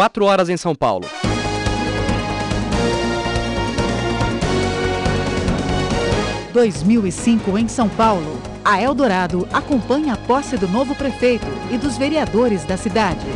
4 horas em São Paulo. ...2005 em São Paulo. A Eldorado acompanha a posse do novo prefeito e dos vereadores da cidade.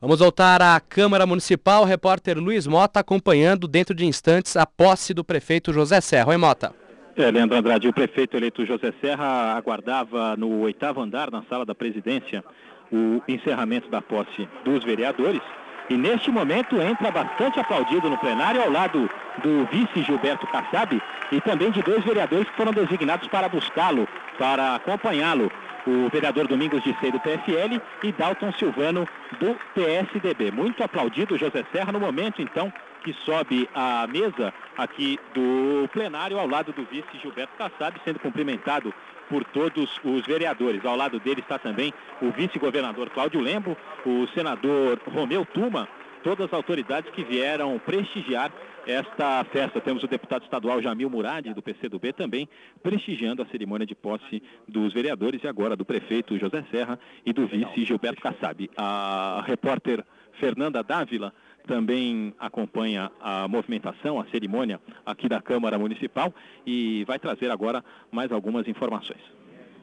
Vamos voltar à Câmara Municipal. O repórter Luiz Mota acompanhando dentro de instantes a posse do prefeito José Serra. Oi, Mota. É, Leandro Andrade, o prefeito eleito José Serra aguardava no oitavo andar, na sala da presidência, o encerramento da posse dos vereadores. E neste momento entra bastante aplaudido no plenário ao lado do vice Gilberto Kassab e também de dois vereadores que foram designados para buscá-lo, para acompanhá-lo. O vereador Domingos de Sei do PFL e Dalton Silvano do PSDB. Muito aplaudido José Serra no momento então que sobe à mesa aqui do plenário ao lado do vice Gilberto Kassab, sendo cumprimentado por todos os vereadores. Ao lado dele está também o vice-governador Cláudio Lembo, o senador Romeu Tuma, todas as autoridades que vieram prestigiar esta festa. Temos o deputado estadual Jamil Murad, do PCdoB, também prestigiando a cerimônia de posse dos vereadores e agora do prefeito José Serra e do vice Gilberto Kassab. A repórter Fernanda Dávila também acompanha a movimentação, a cerimônia aqui da Câmara Municipal e vai trazer agora mais algumas informações.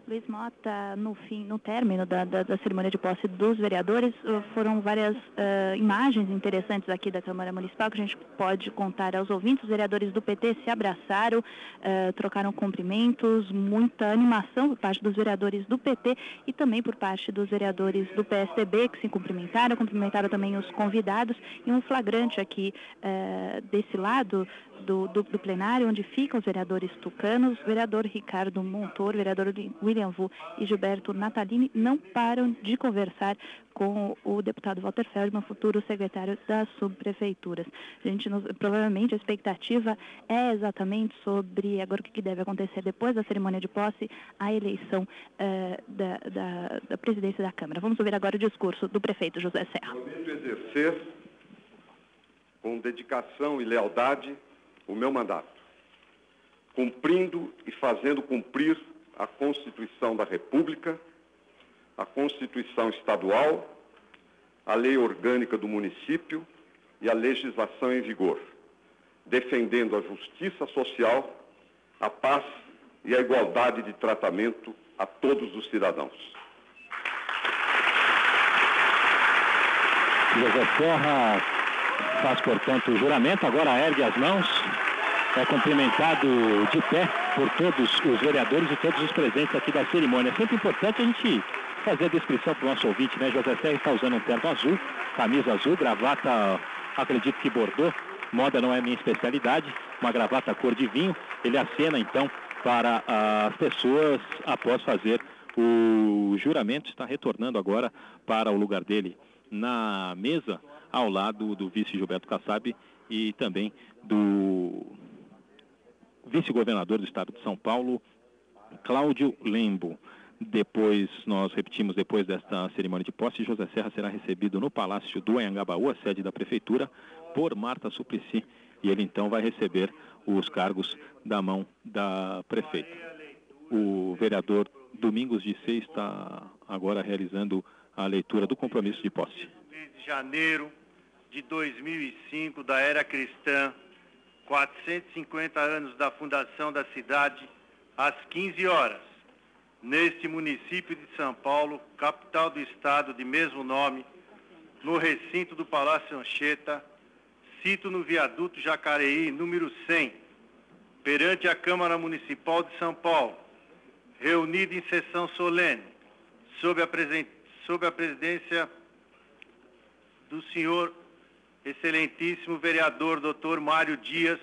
Luiz Mota, no fim, no término da, da, da cerimônia de posse dos vereadores, uh, foram várias uh, imagens interessantes aqui da Câmara Municipal que a gente pode contar aos ouvintes. Os vereadores do PT se abraçaram, uh, trocaram cumprimentos, muita animação por parte dos vereadores do PT e também por parte dos vereadores do PSDB que se cumprimentaram, cumprimentaram também os convidados e um flagrante aqui desse lado do, do, do, plenário, onde ficam os vereadores tucanos, vereador Ricardo Montor, vereador Vu e Gilberto Natalini, não param de conversar com o deputado Walter Feldman, futuro secretário das subprefeituras. A gente, provavelmente, a expectativa é exatamente sobre agora o que deve acontecer depois da cerimônia de posse, a eleição uh, da, da, da, presidência da Câmara. Vamos ouvir agora o discurso do prefeito José Serra. Prometo exercer com dedicação e lealdade o meu mandato, cumprindo e fazendo cumprir a Constituição da República, a Constituição Estadual, a Lei Orgânica do Município e a legislação em vigor, defendendo a justiça social, a paz e a igualdade de tratamento a todos os cidadãos. José Serra faz, portanto, o juramento, agora ergue as mãos é cumprimentado de pé por todos os vereadores e todos os presentes aqui da cerimônia. É sempre importante a gente fazer a descrição para o nosso ouvinte, né? José Serra está usando um terno azul, camisa azul, gravata, acredito que bordou, moda não é minha especialidade, uma gravata cor de vinho. Ele acena então para as pessoas após fazer o juramento, está retornando agora para o lugar dele na mesa, ao lado do vice Gilberto Kassab e também do vice-governador do estado de São Paulo, Cláudio Lembo. Depois, nós repetimos, depois desta cerimônia de posse, José Serra será recebido no Palácio do Anhangabaú, a sede da Prefeitura, por Marta Suplicy. E ele então vai receber os cargos da mão da prefeita. O vereador Domingos de Seis está agora realizando a leitura do compromisso de posse. de janeiro de 2005 da era cristã 450 anos da fundação da cidade, às 15 horas, neste município de São Paulo, capital do estado de mesmo nome, no recinto do Palácio Anchieta, cito no viaduto Jacareí, número 100, perante a Câmara Municipal de São Paulo, reunida em sessão solene, sob a, sob a presidência do senhor excelentíssimo vereador doutor Mário Dias,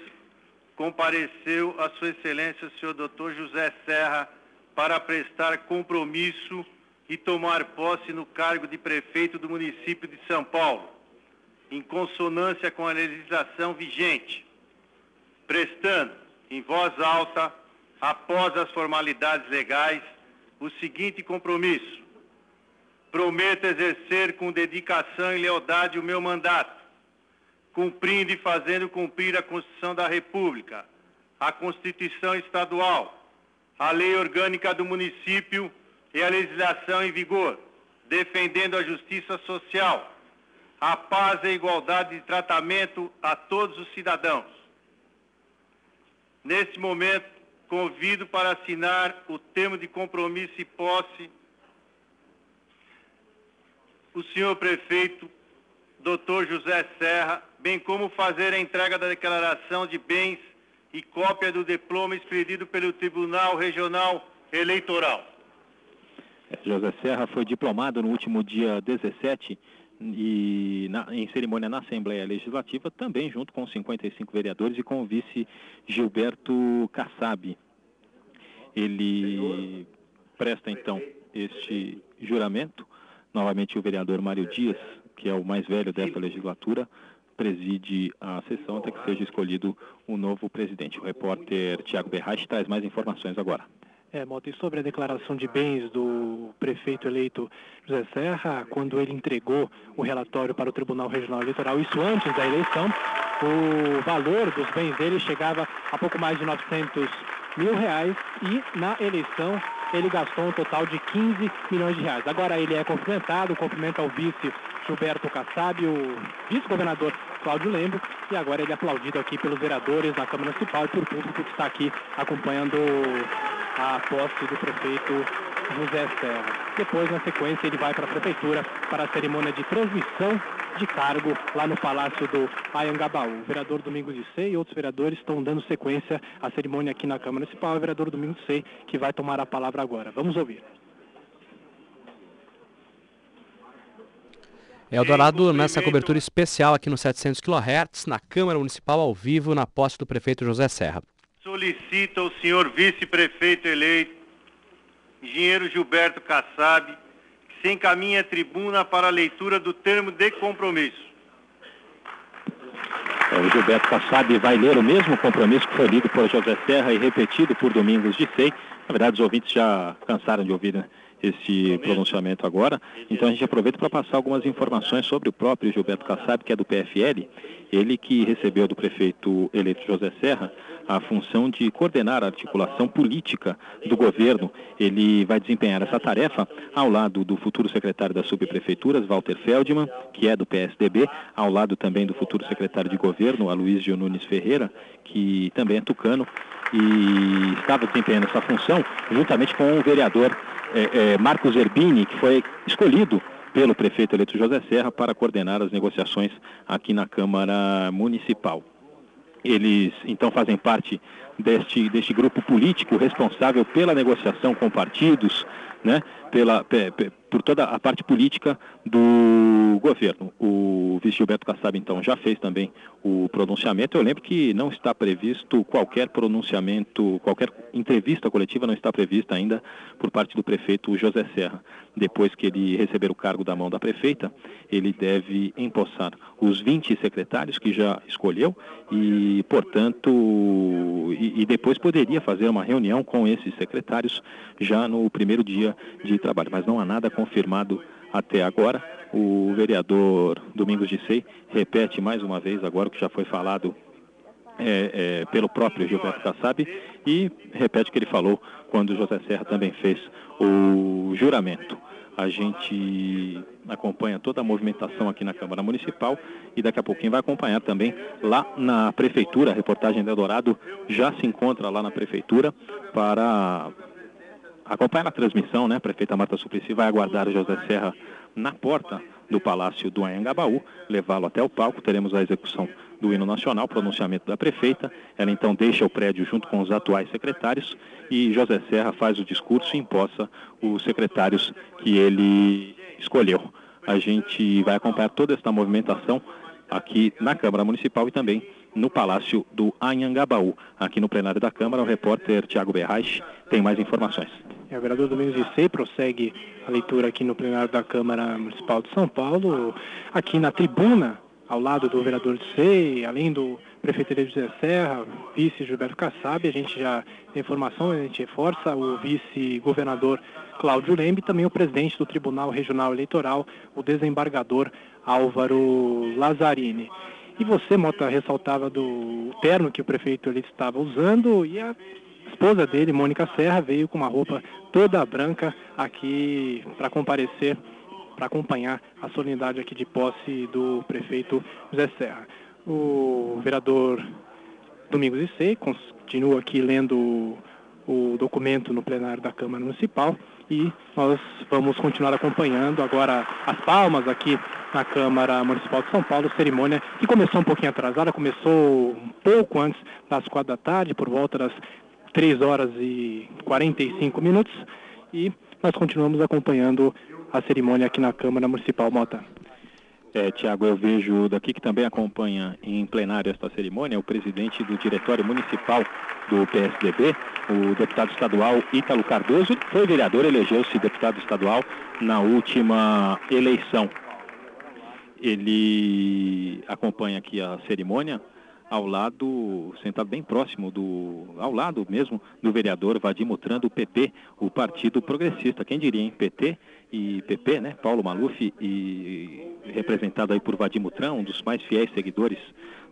compareceu a sua excelência o senhor doutor José Serra para prestar compromisso e tomar posse no cargo de prefeito do município de São Paulo, em consonância com a legislação vigente, prestando em voz alta, após as formalidades legais, o seguinte compromisso. Prometo exercer com dedicação e lealdade o meu mandato, cumprindo e fazendo cumprir a Constituição da República, a Constituição Estadual, a Lei Orgânica do Município e a legislação em vigor, defendendo a justiça social, a paz e a igualdade de tratamento a todos os cidadãos. Neste momento, convido para assinar o termo de compromisso e posse o senhor prefeito, doutor José Serra, bem como fazer a entrega da declaração de bens e cópia do diploma expedido pelo Tribunal Regional Eleitoral. José Serra foi diplomado no último dia 17 e na, em cerimônia na Assembleia Legislativa, também junto com 55 vereadores e com o vice Gilberto Kassab. Ele presta então este juramento. Novamente o vereador Mário Dias, que é o mais velho dessa legislatura, preside a sessão até que seja escolhido o um novo presidente. O repórter Tiago Berrache traz mais informações agora. É, Mota, e sobre a declaração de bens do prefeito eleito José Serra, quando ele entregou o relatório para o Tribunal Regional Eleitoral, isso antes da eleição, o valor dos bens dele chegava a pouco mais de 900 mil reais e na eleição ele gastou um total de 15 milhões de reais. Agora ele é cumprimentado, cumprimenta o vice Gilberto Kassab, o vice-governador Cláudio Lembo, e agora ele é aplaudido aqui pelos vereadores da Câmara Municipal e por público que está aqui acompanhando a posse do prefeito José Serra. Depois, na sequência, ele vai para a prefeitura para a cerimônia de transmissão de cargo lá no Palácio do Ayangabaú. O vereador Domingos de Sei e outros vereadores estão dando sequência à cerimônia aqui na Câmara Municipal. O vereador Domingos de Sei que vai tomar a palavra agora. Vamos ouvir. Eldorado nessa cobertura especial aqui no 700 kHz, na Câmara Municipal ao vivo, na posse do prefeito José Serra solicita ao senhor vice-prefeito eleito, engenheiro Gilberto Kassab, que se encaminhe à tribuna para a leitura do termo de compromisso. É, o Gilberto Kassab vai ler o mesmo compromisso que foi lido por José Serra e repetido por Domingos de Sei. Na verdade, os ouvintes já cansaram de ouvir né, esse pronunciamento agora. Então a gente aproveita para passar algumas informações sobre o próprio Gilberto Kassab, que é do PFL. Ele que recebeu do prefeito eleito José Serra a função de coordenar a articulação política do governo. Ele vai desempenhar essa tarefa ao lado do futuro secretário das subprefeituras, Walter Feldman, que é do PSDB, ao lado também do futuro secretário de governo, Aloysio Nunes Ferreira, que também é tucano e estava desempenhando essa função juntamente com o vereador é, é, Marcos Erbini, que foi escolhido pelo prefeito eleito José Serra para coordenar as negociações aqui na Câmara Municipal. Eles então fazem parte deste, deste grupo político responsável pela negociação com partidos, né, pela, por toda a parte política do governo. O vice Gilberto Kassab, então, já fez também o pronunciamento. Eu lembro que não está previsto qualquer pronunciamento, qualquer entrevista coletiva não está prevista ainda por parte do prefeito José Serra. Depois que ele receber o cargo da mão da prefeita, ele deve empossar os 20 secretários que já escolheu e, portanto, e, e depois poderia fazer uma reunião com esses secretários já no primeiro dia de trabalho. Mas não há nada confirmado até agora. O vereador Domingos de Sei repete mais uma vez agora o que já foi falado é, é, pelo próprio Gilberto Kassab e repete o que ele falou quando José Serra também fez o juramento. A gente acompanha toda a movimentação aqui na Câmara Municipal e daqui a pouquinho vai acompanhar também lá na Prefeitura. A reportagem do Eldorado já se encontra lá na Prefeitura para acompanhar a transmissão, né? A prefeita Marta Suplicy vai aguardar José Serra na porta do Palácio do Anhangabaú, levá-lo até o palco. Teremos a execução do hino nacional, pronunciamento da prefeita. Ela então deixa o prédio junto com os atuais secretários e José Serra faz o discurso e imposta os secretários que ele escolheu. A gente vai acompanhar toda esta movimentação aqui na Câmara Municipal e também no Palácio do Anhangabaú. Aqui no plenário da Câmara, o repórter Tiago Berraich tem mais informações. É, o vereador Domingos Sei prossegue a leitura aqui no plenário da Câmara Municipal de São Paulo. Aqui na tribuna, ao lado do vereador Sei, além do prefeito de José Serra, vice Gilberto Kassab, a gente já tem informação, a gente reforça, o vice-governador Cláudio Lembe e também o presidente do Tribunal Regional Eleitoral, o desembargador Álvaro Lazzarini. E você, Mota, ressaltava do terno que o prefeito ele estava usando e a esposa dele, Mônica Serra, veio com uma roupa toda branca aqui para comparecer para acompanhar a solenidade aqui de posse do prefeito José Serra. O vereador Domingos Issei continua aqui lendo o documento no plenário da Câmara Municipal e nós vamos continuar acompanhando agora as palmas aqui na Câmara Municipal de São Paulo, cerimônia que começou um pouquinho atrasada, começou um pouco antes das quatro da tarde, por volta das 3 horas e 45 minutos, e nós continuamos acompanhando a cerimônia aqui na Câmara Municipal Mota. É, Tiago, eu vejo daqui que também acompanha em plenário esta cerimônia o presidente do Diretório Municipal do PSDB, o deputado estadual Ítalo Cardoso, foi vereador, elegeu-se deputado estadual na última eleição. Ele acompanha aqui a cerimônia ao lado, sentado bem próximo do, ao lado mesmo do vereador Vadim Mutran do PP, o Partido Progressista. Quem diria, hein? PT e PP, né? Paulo Maluf e representado aí por Vadim Mutran, um dos mais fiéis seguidores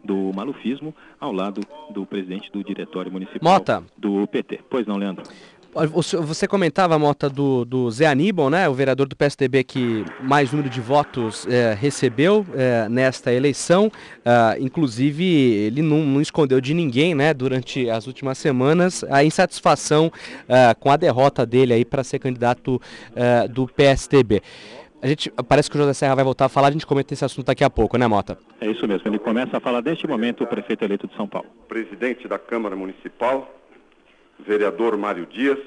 do malufismo, ao lado do presidente do Diretório Municipal Mota. do PT. Pois não, Leandro? Você comentava, Mota, do, do Zé Aníbal, né, o vereador do PSDB que mais número de votos é, recebeu é, nesta eleição. Uh, inclusive, ele não, não, escondeu de ninguém né, durante as últimas semanas a insatisfação uh, com a derrota dele aí para ser candidato uh, do PSDB. A gente, parece que o José Serra vai voltar a falar, a gente comenta esse assunto daqui a pouco, né, Mota? É isso mesmo, ele começa a falar neste momento o prefeito eleito de São Paulo. Presidente da Câmara Municipal, vereador Mário Dias,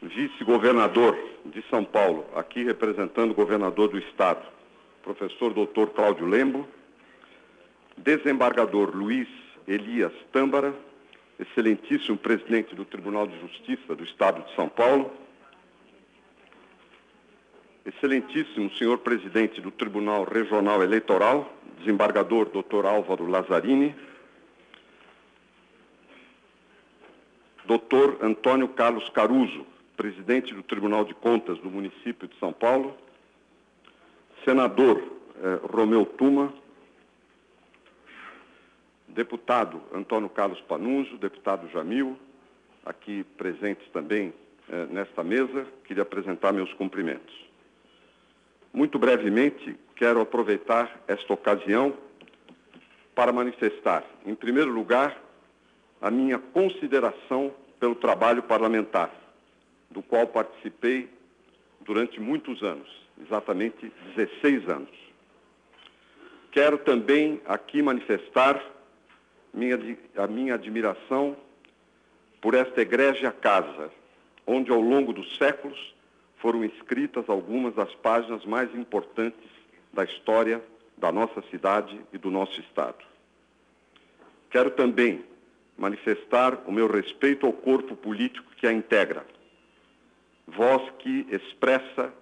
vice-governador de São Paulo, aqui representando o governador do estado, professor doutor Cláudio Lembo, desembargador Luiz Elias Tâmbara, excelentíssimo presidente do Tribunal de Justiça do estado de São Paulo, excelentíssimo senhor presidente do Tribunal Regional Eleitoral, desembargador doutor Álvaro Lazzarini, Dr. Antônio Carlos Caruso, presidente do Tribunal de Contas do município de São Paulo, senador eh, Romeu Tuma, deputado Antônio Carlos Panunzo, deputado Jamil, aqui presentes também eh, nesta mesa, queria apresentar meus cumprimentos. Muito brevemente, quero aproveitar esta ocasião para manifestar, em primeiro lugar, a minha consideração pelo trabalho parlamentar, do qual participei durante muitos anos, exatamente 16 anos. Quero também aqui manifestar minha, a minha admiração por esta egrégia casa, onde ao longo dos séculos foram escritas algumas das páginas mais importantes da história da nossa cidade e do nosso Estado. Quero também manifestar o meu respeito ao corpo político que a integra. Voz que expressa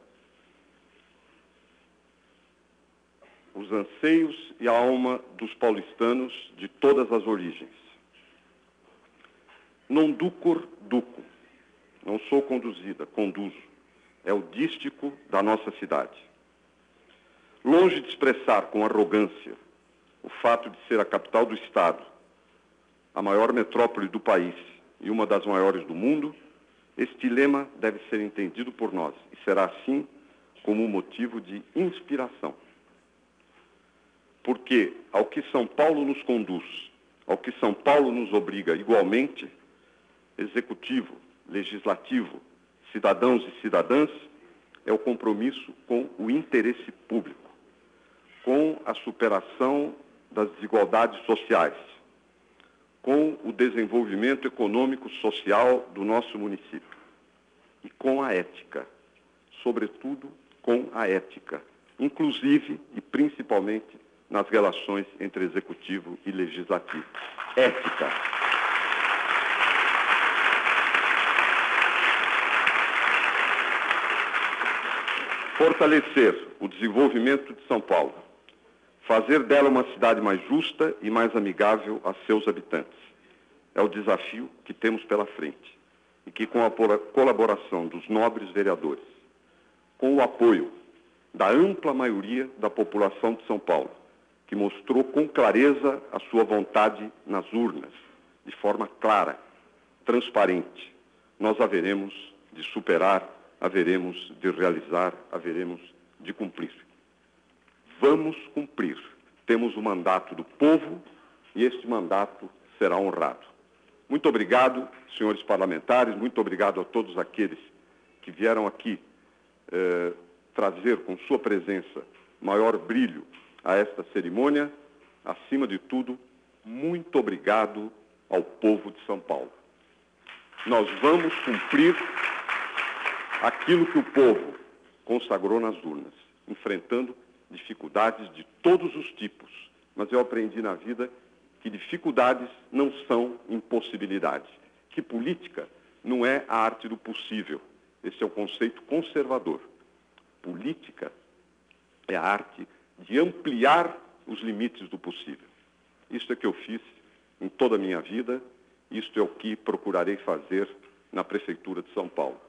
os anseios e a alma dos paulistanos de todas as origens. Non ducor duco. Não sou conduzida, conduzo. É o dístico da nossa cidade. Longe de expressar com arrogância o fato de ser a capital do Estado, a maior metrópole do país e uma das maiores do mundo, este lema deve ser entendido por nós e será assim como um motivo de inspiração. Porque ao que São Paulo nos conduz, ao que São Paulo nos obriga igualmente, executivo, legislativo, cidadãos e cidadãs, é o compromisso com o interesse público, com a superação das desigualdades sociais, com o desenvolvimento econômico social do nosso município e com a ética, sobretudo com a ética, inclusive e principalmente nas relações entre executivo e legislativo. Ética. Fortalecer o desenvolvimento de São Paulo fazer dela uma cidade mais justa e mais amigável a seus habitantes. É o desafio que temos pela frente e que, com a colaboração dos nobres vereadores, com o apoio da ampla maioria da população de São Paulo, que mostrou com clareza a sua vontade nas urnas, de forma clara, transparente, nós haveremos de superar, haveremos de realizar, haveremos de cumprir. Vamos cumprir. Temos o mandato do povo e este mandato será honrado. Muito obrigado, senhores parlamentares, muito obrigado a todos aqueles que vieram aqui eh, trazer com sua presença maior brilho a esta cerimônia. Acima de tudo, muito obrigado ao povo de São Paulo. Nós vamos cumprir aquilo que o povo consagrou nas urnas, enfrentando dificuldades de todos os tipos. Mas eu aprendi na vida que dificuldades não são impossibilidades, que política não é a arte do possível. Esse é o conceito conservador. Política é a arte de ampliar os limites do possível. Isso é que eu fiz em toda a minha vida, isto é o que procurarei fazer na Prefeitura de São Paulo.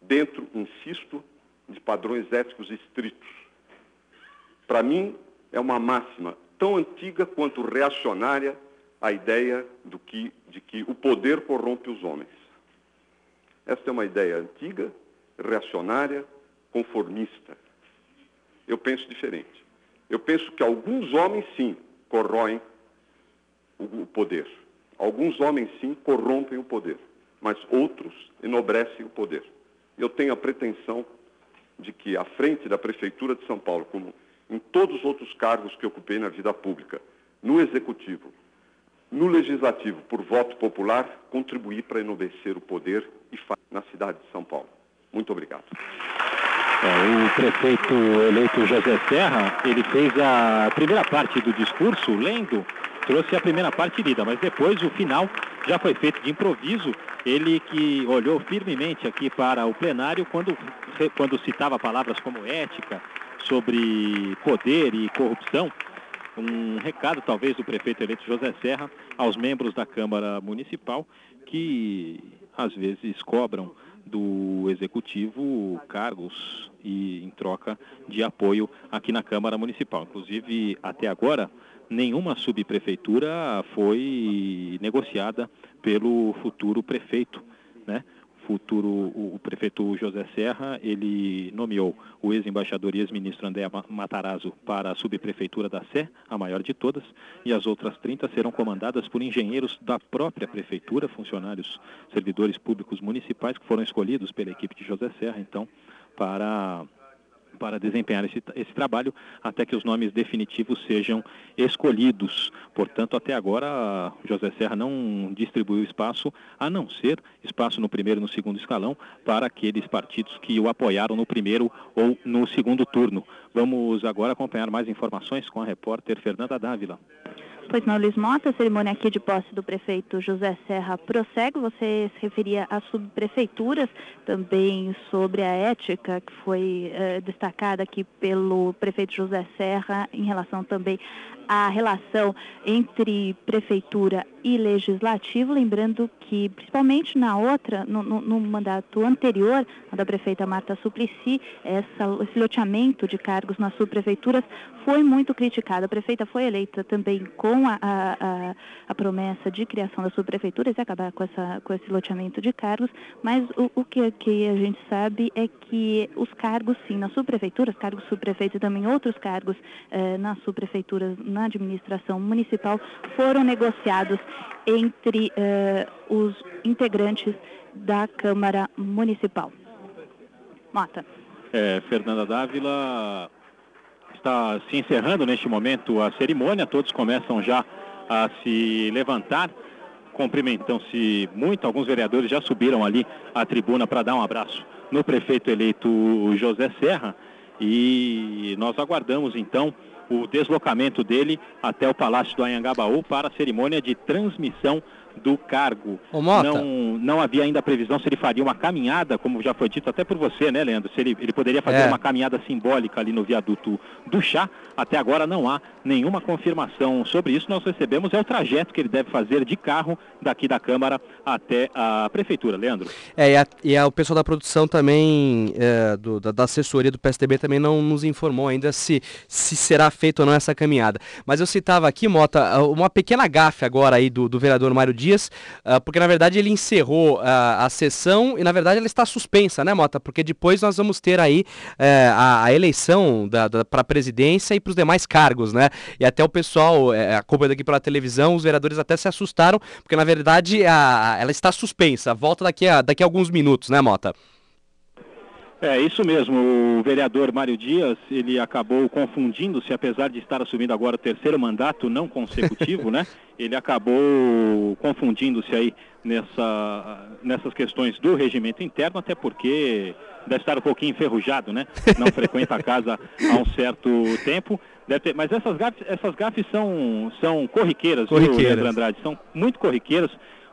Dentro, insisto, de padrões éticos estritos. Para mim, é uma máxima tão antiga quanto reacionária a ideia que, de que o poder corrompe os homens. Esta é uma ideia antiga, reacionária, conformista. Eu penso diferente. Eu penso que alguns homens, sim, corroem o poder. Alguns homens, sim, corrompem o poder, mas outros enobrecem o poder. Eu tenho a pretensão de que, à frente da Prefeitura de São Paulo, como em todos os outros cargos que ocupei na vida pública, no Executivo, no Legislativo, por voto popular, contribuir para enobrecer o poder e na cidade de São Paulo. Muito obrigado. É, o prefeito eleito José Serra, ele fez a primeira parte do discurso lendo, trouxe a primeira parte lida, mas depois o final já foi feito de improviso. Ele que olhou firmemente aqui para o plenário quando, quando citava palavras como ética, sobre poder e corrupção. Um recado, talvez, do prefeito eleito José Serra aos membros da Câmara Municipal que, às vezes, cobram do Executivo cargos e em troca de apoio aqui na Câmara Municipal. Inclusive, até agora, nenhuma subprefeitura foi negociada pelo futuro prefeito, né? Futuro, o, prefeito José Serra, ele nomeou o ex-embaixador e ex-ministro André Matarazzo para a subprefeitura da Sé, a maior de todas, e as outras 30 serão comandadas por engenheiros da própria prefeitura, funcionários, servidores públicos municipais que foram escolhidos pela equipe de José Serra, então, para para desempenhar esse, esse trabalho até que os nomes definitivos sejam escolhidos. Portanto, até agora, José Serra não distribuiu espaço, a não ser espaço no primeiro e no segundo escalão, para aqueles partidos que o apoiaram no primeiro ou no segundo turno. Vamos agora acompanhar mais informações com a repórter Fernanda Dávila. Pois não, Luiz Mota, a cerimônia aqui de posse do prefeito José Serra prossegue. Você se referia às subprefeituras, também sobre a ética que foi eh, destacada aqui pelo prefeito José Serra em relação também à relação entre prefeitura e legislativo, lembrando que, principalmente na outra, no, no, no mandato anterior, da prefeita Marta Suplicy, essa, esse loteamento de cargos nas subprefeituras foi muito criticado. A prefeita foi eleita também com a, a, a promessa de criação das subprefeituras e acabar com, essa, com esse loteamento de cargos, mas o, o que, que, a gente sabe é que os cargos, sim, nas subprefeituras, cargos subprefeitos e também outros cargos eh, nas subprefeituras, na administração municipal, foram negociados entre uh, os integrantes da Câmara Municipal. Mota. É, Fernanda Dávila está se encerrando neste momento a cerimônia, todos começam já a se levantar, cumprimentam-se muito, alguns vereadores já subiram ali à tribuna para dar um abraço no prefeito eleito José Serra e nós aguardamos então o deslocamento dele até o Palácio do Anhangabaú para a cerimônia de transmissão do cargo. Não, não havia ainda previsão se ele faria uma caminhada, como já foi dito até por você, né, Leandro? Se ele, ele poderia fazer é. uma caminhada simbólica ali no viaduto do chá. Até agora não há nenhuma confirmação sobre isso. Nós recebemos é o trajeto que ele deve fazer de carro daqui da Câmara até a Prefeitura, Leandro. É, e, a, e a, o pessoal da produção também, é, do, da, da, assessoria do PSDB também não nos informou ainda se, se será feita ou não essa caminhada. Mas eu citava aqui, Mota, uma pequena gafe agora aí do, do vereador Mário Dias, uh, porque na verdade ele encerrou uh, a sessão e na verdade ela está suspensa, né, Mota? Porque depois nós vamos ter aí uh, a, a, eleição para a presidência e para os demais cargos, né? E até o pessoal, é, acompanhando aqui pela televisão, os vereadores até se assustaram, porque na verdade ela está suspensa, volta daqui a, daqui a alguns minutos, né, Mota? É, isso mesmo. O vereador Mário Dias, ele acabou confundindo-se, apesar de estar assumindo agora o terceiro mandato não consecutivo, né? Ele acabou confundindo-se aí nessa, nessas questões do regimento interno, até porque deve estar um pouquinho enferrujado, né? Não frequenta a casa há um certo tempo. Ter, mas essas gafes, essas gafes são, são corriqueiras, corriqueiras. Viu, Andrade? São muito corriqueiras.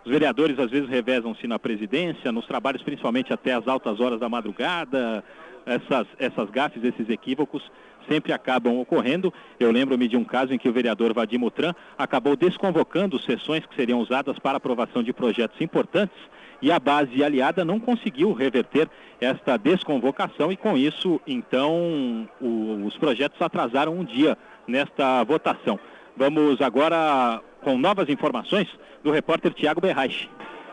Os vereadores às vezes revezam-se na presidência, nos trabalhos principalmente até as altas horas da madrugada. Essas, essas gafes, esses equívocos sempre acabam ocorrendo. Eu lembro-me de um caso em que o vereador Vadim Mutran acabou desconvocando sessões que seriam usadas para aprovação de projetos importantes e a base aliada não conseguiu reverter esta desconvocação e com isso, então, o, os projetos atrasaram um dia nesta votação. Vamos agora com novas informações do repórter Tiago Berraich.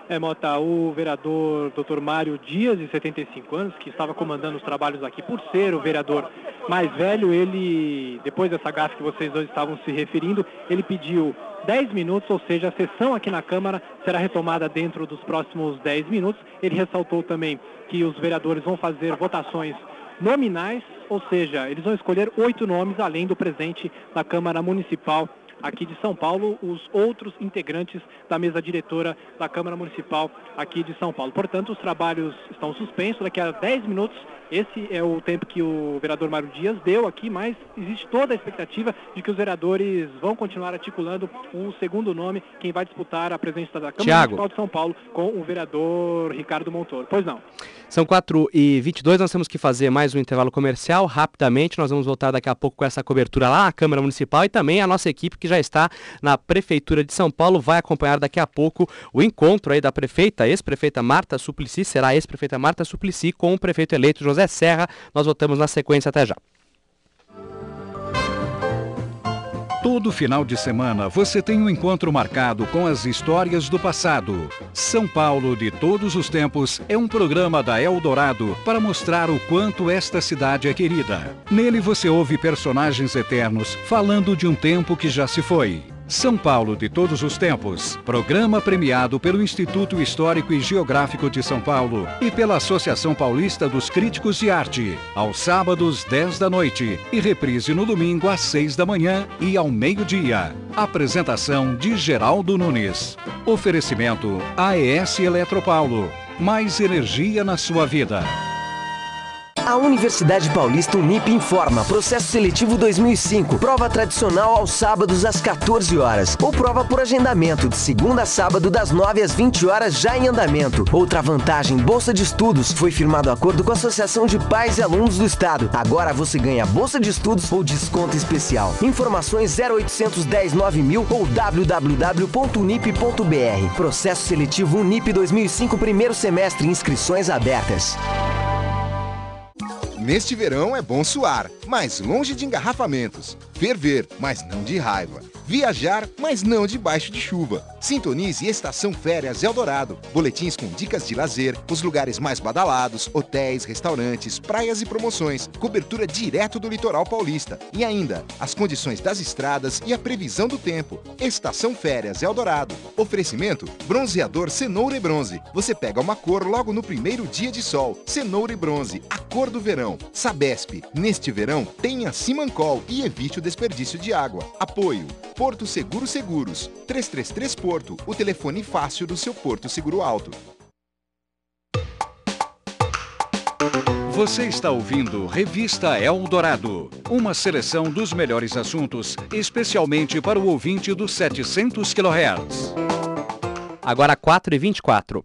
É, Mota, o vereador Dr. Mário Dias, de 75 anos, que estava comandando os trabalhos aqui por ser o vereador mais velho, ele, depois dessa gafe que vocês dois estavam se referindo, ele pediu 10 minutos, ou seja, a sessão aqui na Câmara será retomada dentro dos próximos 10 minutos. Ele ressaltou também que os vereadores vão fazer votações nominais, ou seja, eles vão escolher oito nomes, além do presente da Câmara Municipal aqui de São Paulo, os outros integrantes da mesa diretora da Câmara Municipal aqui de São Paulo. Portanto, os trabalhos estão suspensos. Daqui a 10 minutos esse é o tempo que o vereador Mário Dias deu aqui, mas existe toda a expectativa de que os vereadores vão continuar articulando um segundo nome, quem vai disputar a presença da Câmara Thiago. Municipal de São Paulo com o vereador Ricardo Montoro. Pois não. São 4 e 22 nós temos que fazer mais um intervalo comercial. Rapidamente, nós vamos voltar daqui a pouco com essa cobertura lá na Câmara Municipal e também a nossa equipe que já está na Prefeitura de São Paulo vai acompanhar daqui a pouco o encontro aí da prefeita, ex-prefeita Marta Suplicy, será ex-prefeita Marta Suplicy com o prefeito eleito José José Serra. Nós voltamos na sequência até já. Todo final de semana você tem um encontro marcado com as histórias do passado. São Paulo de todos os tempos é um programa da Eldorado para mostrar o quanto esta cidade é querida. Nele você ouve personagens eternos falando de um tempo que já se foi. São Paulo de todos os tempos. Programa premiado pelo Instituto Histórico e Geográfico de São Paulo e pela Associação Paulista dos Críticos de Arte. Aos sábados, 10 da noite e reprise no domingo às 6 da manhã e ao meio-dia. Apresentação de Geraldo Nunes. Oferecimento AES Eletropaulo. Mais energia na sua vida. A Universidade Paulista Unip informa processo seletivo 2005, prova tradicional aos sábados às 14 horas, ou prova por agendamento de segunda a sábado das 9 às 20 horas já em andamento. Outra vantagem, bolsa de estudos, foi firmado acordo com a Associação de Pais e Alunos do Estado. Agora você ganha bolsa de estudos ou desconto especial. Informações 0810 9000 ou www.unip.br. Processo seletivo Unip 2005 primeiro semestre, inscrições abertas. Neste verão é bom suar, mas longe de engarrafamentos. Ferver, mas não de raiva. Viajar, mas não debaixo de chuva. Sintonize Estação Férias Eldorado. Boletins com dicas de lazer, os lugares mais badalados, hotéis, restaurantes, praias e promoções. Cobertura direto do litoral paulista. E ainda, as condições das estradas e a previsão do tempo. Estação Férias Eldorado. Oferecimento: bronzeador cenoura e bronze. Você pega uma cor logo no primeiro dia de sol. Cenoura e bronze, a cor do verão. Sabesp, neste verão, tenha Simancol e evite o desperdício de água. Apoio. Porto Seguro Seguros. 333 Porto, o telefone fácil do seu Porto Seguro Alto. Você está ouvindo Revista Eldorado, uma seleção dos melhores assuntos, especialmente para o ouvinte dos 700 kHz. Agora 4 e 24.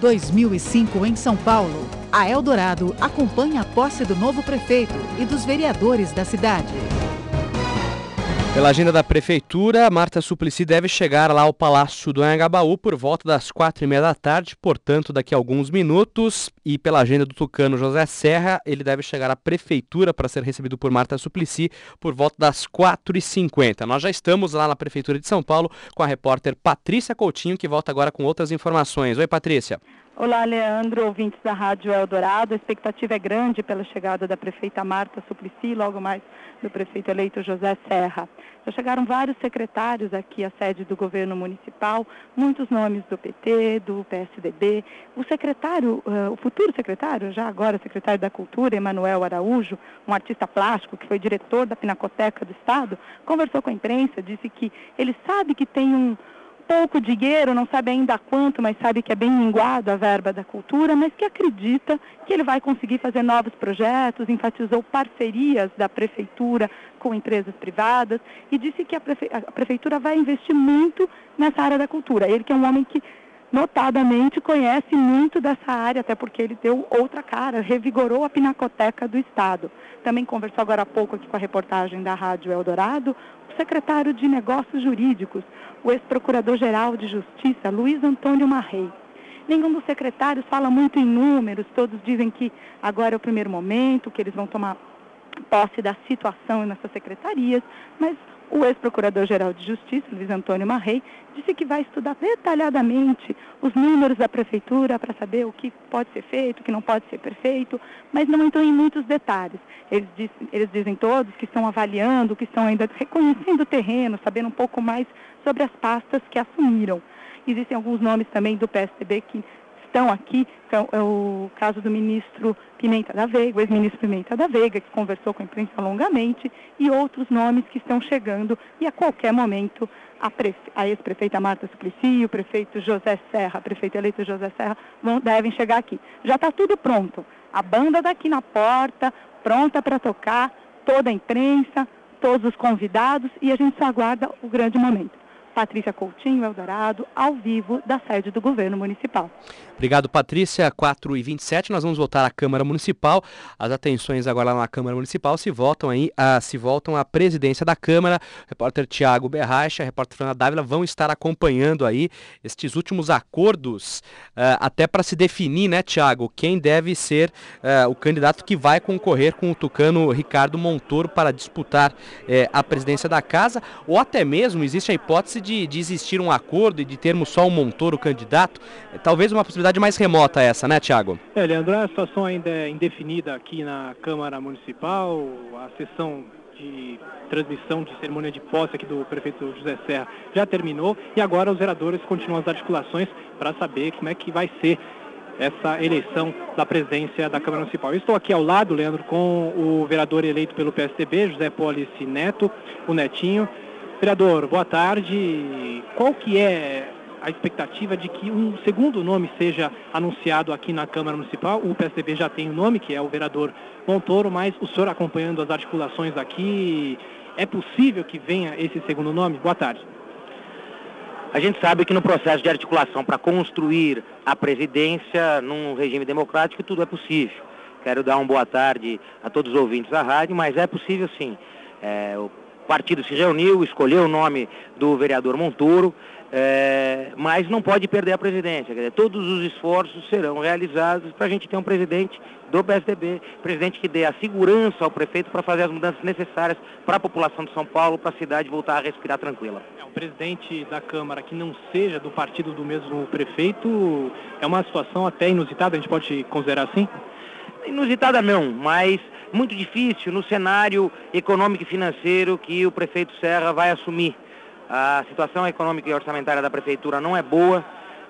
(2005) em São Paulo. A Eldorado acompanha a posse do novo prefeito e dos vereadores da cidade. Pela agenda da Prefeitura, Marta Suplicy deve chegar lá ao Palácio do Anhangabaú por volta das quatro e meia da tarde, portanto daqui a alguns minutos. E pela agenda do Tucano José Serra, ele deve chegar à Prefeitura para ser recebido por Marta Suplicy por volta das quatro e cinquenta. Nós já estamos lá na Prefeitura de São Paulo com a repórter Patrícia Coutinho, que volta agora com outras informações. Oi, Patrícia. Olá, Leandro, ouvintes da Rádio Eldorado. A expectativa é grande pela chegada da prefeita Marta Suplicy, logo mais do prefeito eleito José Serra. Já chegaram vários secretários aqui à sede do governo municipal, muitos nomes do PT, do PSDB. O secretário, uh, o futuro secretário, já agora secretário da Cultura, Emanuel Araújo, um artista plástico que foi diretor da Pinacoteca do Estado, conversou com a imprensa, disse que ele sabe que tem um pouco dinheiro, não sabe ainda quanto, mas sabe que é bem minguado a verba da cultura, mas que acredita que ele vai conseguir fazer novos projetos, enfatizou parcerias da prefeitura com empresas privadas e disse que a, prefe a prefeitura vai investir muito nessa área da cultura. Ele que é um homem que notadamente conhece muito dessa área, até porque ele deu outra cara, revigorou a Pinacoteca do Estado. Também conversou agora há pouco aqui com a reportagem da Rádio Eldorado, o secretário de Negócios Jurídicos, o ex-procurador-geral de Justiça, Luiz Antônio Marrei. Nenhum dos secretários fala muito em números, todos dizem que agora é o primeiro momento, que eles vão tomar posse da situação nessas secretarias, mas o ex-procurador-geral de Justiça, Luiz Antônio Marrei, disse que vai estudar detalhadamente os números da prefeitura para saber o que pode ser feito, o que não pode ser perfeito, mas não entrou em muitos detalhes. Eles, diz, eles dizem todos que estão avaliando, que estão ainda reconhecendo o terreno, sabendo um pouco mais sobre as pastas que assumiram. Existem alguns nomes também do PSDB que estão aqui, então, é o caso do ministro Pimenta da Veiga, o ex-ministro Pimenta da Veiga, que conversou com a imprensa longamente, e outros nomes que estão chegando, e a qualquer momento a, a ex-prefeita Marta Suplicy, o prefeito José Serra, prefeito eleito José Serra, vão, devem chegar aqui. Já está tudo pronto. A banda daqui na porta, pronta para tocar, toda a imprensa, todos os convidados, e a gente só aguarda o grande momento. Patrícia Coutinho, Eldorado, ao vivo da sede do governo municipal. Obrigado, Patrícia. 4 e 27 nós vamos voltar à Câmara Municipal. As atenções agora lá na Câmara Municipal se voltam aí, a, se voltam à presidência da Câmara. O repórter Tiago Berracha, repórter Fernanda Dávila vão estar acompanhando aí estes últimos acordos, uh, até para se definir, né, Tiago, quem deve ser uh, o candidato que vai concorrer com o tucano Ricardo Montoro para disputar uh, a presidência da casa, ou até mesmo existe a hipótese de de, existir um acordo e de termos só um Montoro candidato, talvez uma possibilidade mais remota essa, né, Tiago? É, Leandro, a situação ainda é indefinida aqui na Câmara Municipal, a sessão de transmissão de cerimônia de posse aqui do prefeito José Serra já terminou e agora os vereadores continuam as articulações para saber como é que vai ser essa eleição da presidência da Câmara Municipal. Eu estou aqui ao lado, Leandro, com o vereador eleito pelo PSDB, José Polici Neto, o Netinho, Vereador, boa tarde. Qual que é a expectativa de que um segundo nome seja anunciado aqui na Câmara Municipal? O PSDB já tem o um nome, que é o vereador Montoro, mas o senhor acompanhando as articulações aqui, é possível que venha esse segundo nome? Boa tarde. A gente sabe que no processo de articulação para construir a presidência num regime democrático tudo é possível. Quero dar uma boa tarde a todos os ouvintes da rádio, mas é possível sim. É, o partido se reuniu, escolheu o nome do vereador Montoro, é, mas não pode perder a presidência. Dizer, todos os esforços serão realizados para a gente ter um presidente do PSDB, presidente que dê a segurança ao prefeito para fazer as mudanças necessárias para a população de São Paulo, para a cidade voltar a respirar tranquila. É, um presidente da Câmara que não seja do partido do mesmo prefeito é uma situação até inusitada, a gente pode considerar assim? Inusitada não, mas muito difícil no cenário econômico e financeiro que o prefeito Serra vai assumir. A situação econômica e orçamentária da prefeitura não é boa,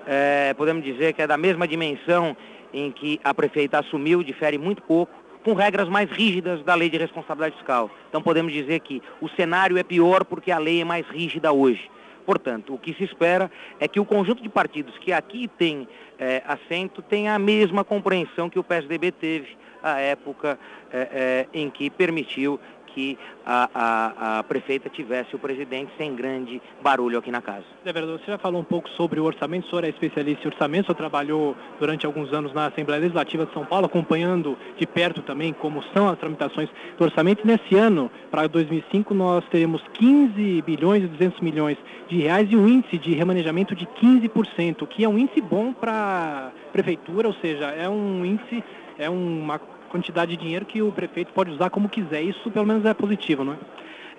é, podemos dizer que é da mesma dimensão em que a prefeita assumiu, difere muito pouco, com regras mais rígidas da lei de responsabilidade fiscal. Então podemos dizer que o cenário é pior porque a lei é mais rígida hoje. Portanto, o que se espera é que o conjunto de partidos que aqui tem é, assento tenha a mesma compreensão que o PSDB teve à época é, é, em que permitiu que a, a, a, prefeita tivesse o presidente sem grande barulho aqui na casa. É verdade, você já falou um pouco sobre o orçamento, o senhor é especialista em orçamento, o senhor trabalhou durante alguns anos na Assembleia Legislativa de São Paulo, acompanhando de perto também como são as tramitações do orçamento. E nesse ano, para 2005, nós teremos 15 bilhões e 200 milhões de reais e um índice de remanejamento de 15%, que é um índice bom para a prefeitura, ou seja, é um índice, é uma quantidade de dinheiro que o prefeito pode usar como quiser. Isso pelo menos é positivo, não é?